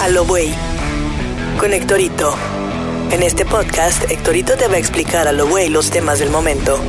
a lo güey con Héctorito. En este podcast, Héctorito te va a explicar a lo güey los temas del momento.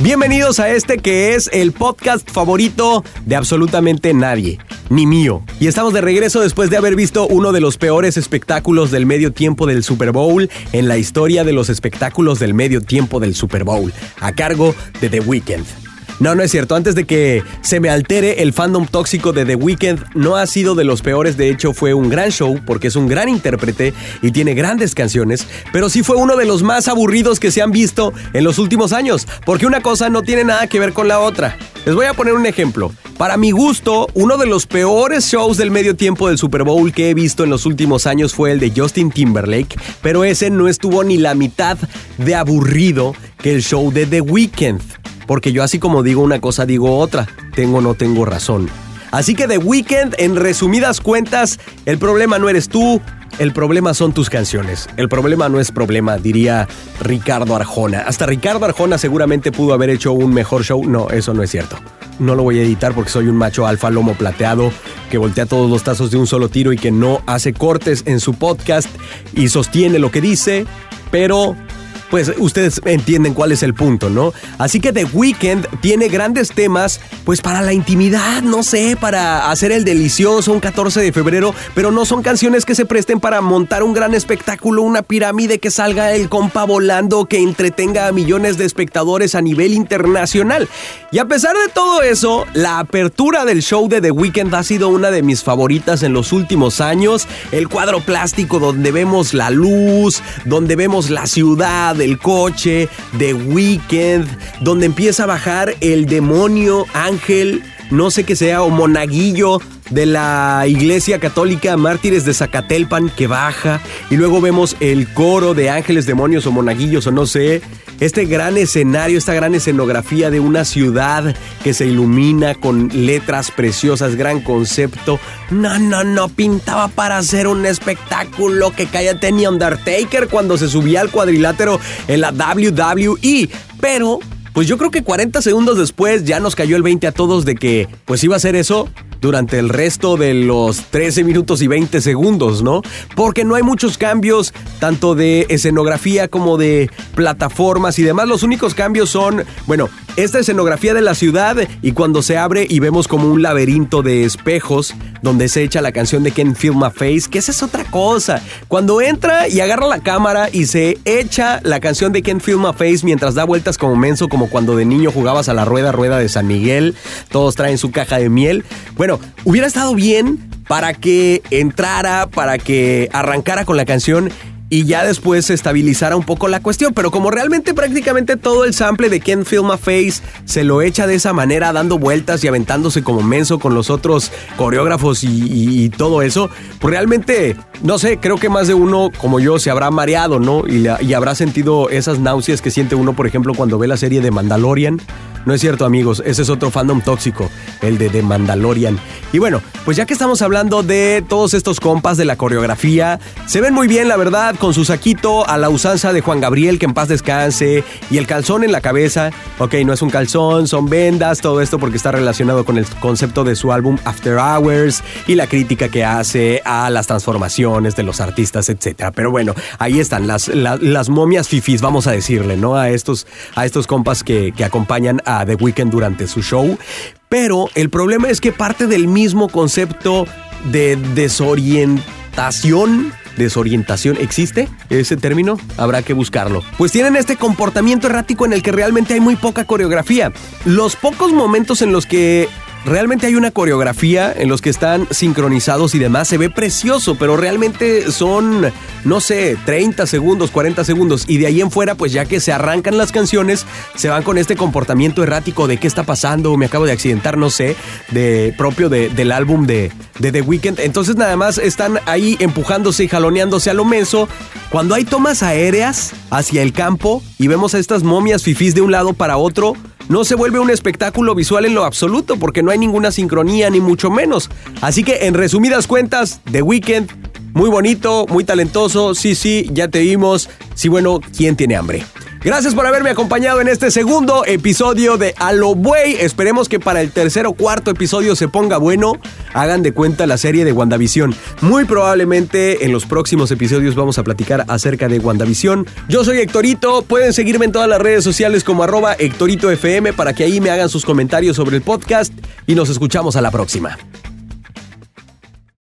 Bienvenidos a este que es el podcast favorito de absolutamente nadie, ni mío. Y estamos de regreso después de haber visto uno de los peores espectáculos del medio tiempo del Super Bowl en la historia de los espectáculos del medio tiempo del Super Bowl, a cargo de The Weeknd. No, no es cierto. Antes de que se me altere el fandom tóxico de The Weeknd, no ha sido de los peores. De hecho, fue un gran show porque es un gran intérprete y tiene grandes canciones. Pero sí fue uno de los más aburridos que se han visto en los últimos años. Porque una cosa no tiene nada que ver con la otra. Les voy a poner un ejemplo. Para mi gusto, uno de los peores shows del medio tiempo del Super Bowl que he visto en los últimos años fue el de Justin Timberlake, pero ese no estuvo ni la mitad de aburrido que el show de The Weeknd. Porque yo así como digo una cosa, digo otra. Tengo o no tengo razón. Así que The Weeknd, en resumidas cuentas, el problema no eres tú, el problema son tus canciones. El problema no es problema, diría Ricardo Arjona. Hasta Ricardo Arjona seguramente pudo haber hecho un mejor show. No, eso no es cierto. No lo voy a editar porque soy un macho alfa lomo plateado que voltea todos los tazos de un solo tiro y que no hace cortes en su podcast y sostiene lo que dice, pero pues ustedes entienden cuál es el punto, ¿no? Así que The Weeknd tiene grandes temas, pues para la intimidad, no sé, para hacer el delicioso un 14 de febrero, pero no son canciones que se presten para montar un gran espectáculo, una pirámide que salga el compa volando, que entretenga a millones de espectadores a nivel internacional. Y a pesar de todo eso, la apertura del show de The Weeknd ha sido una de mis favoritas en los últimos años. El cuadro plástico donde vemos la luz, donde vemos la ciudad, el coche, The Weekend, donde empieza a bajar el demonio ángel, no sé qué sea, o monaguillo de la Iglesia Católica Mártires de Zacatelpan que baja. Y luego vemos el coro de ángeles, demonios o monaguillos o no sé, este gran escenario, esta gran escenografía de una ciudad que se ilumina con letras preciosas, gran concepto. No, no, no, pintaba para hacer un espectáculo que cállate ni Undertaker cuando se subía al cuadrilátero en la WWE, pero pues yo creo que 40 segundos después ya nos cayó el 20 a todos de que pues iba a ser eso durante el resto de los 13 minutos y 20 segundos, ¿no? Porque no hay muchos cambios, tanto de escenografía como de plataformas y demás. Los únicos cambios son, bueno, esta escenografía de la ciudad y cuando se abre y vemos como un laberinto de espejos donde se echa la canción de Ken Film a Face, que esa es otra cosa. Cuando entra y agarra la cámara y se echa la canción de Ken Film a Face mientras da vueltas como menso, como cuando de niño jugabas a la rueda rueda de San Miguel, todos traen su caja de miel. Bueno, hubiera estado bien para que entrara, para que arrancara con la canción y ya después se estabilizara un poco la cuestión. Pero como realmente prácticamente todo el sample de Ken Film Face se lo echa de esa manera, dando vueltas y aventándose como menso con los otros coreógrafos y, todo eso, pues realmente, no sé, creo que más de uno como yo se habrá mareado, ¿no? Y, y habrá sentido esas náuseas que siente uno, por ejemplo, cuando ve la serie de Mandalorian. No es cierto, amigos, ese es otro fandom tóxico, el de The Mandalorian. Y bueno, pues ya que estamos hablando de todos estos compas de la coreografía, se ven muy bien, la verdad, con su saquito a la usanza de Juan Gabriel, que en paz descanse, y el calzón en la cabeza. Ok, no es un calzón, son vendas, todo esto porque está relacionado con el concepto de su álbum After Hours y la crítica que hace a las transformaciones de los artistas, etc. Pero bueno, ahí están las, las, momias fifis, vamos a decirle, ¿no? A estos, a estos compas que, que acompañan a The Weeknd durante su show. Pero el problema es que parte del mismo concepto de desorientación desorientación. ¿Existe ese término? Habrá que buscarlo. Pues tienen este comportamiento errático en el que realmente hay muy poca coreografía. Los pocos momentos en los que realmente hay una coreografía en los que están sincronizados y demás. Se ve precioso, pero realmente son, no sé, 30 segundos, 40 segundos. Y de ahí en fuera, pues ya que se arrancan las canciones, se van con este comportamiento errático de qué está pasando, me acabo de accidentar, no sé, de propio del álbum de, de The Weeknd. Entonces nada más están ahí empujándose y jaloneándose a lo menso. Cuando hay tomas aéreas hacia el campo y vemos a estas momias fifís de un lado para otro, no se vuelve un espectáculo visual en lo absoluto porque no hay ninguna sincronía ni mucho menos. Así que en resumidas cuentas, The Weeknd, muy bonito, muy talentoso, sí, sí, ya te vimos. Sí, bueno, ¿quién tiene hambre? Gracias por haberme acompañado en este segundo episodio de A Buey. Esperemos que para el tercer o cuarto episodio se ponga bueno. Hagan de cuenta la serie de WandaVision. Muy probablemente en los próximos episodios vamos a platicar acerca de WandaVision. Yo soy Héctorito. Pueden seguirme en todas las redes sociales como arroba HectoritoFM para que ahí me hagan sus comentarios sobre el podcast y nos escuchamos a la próxima.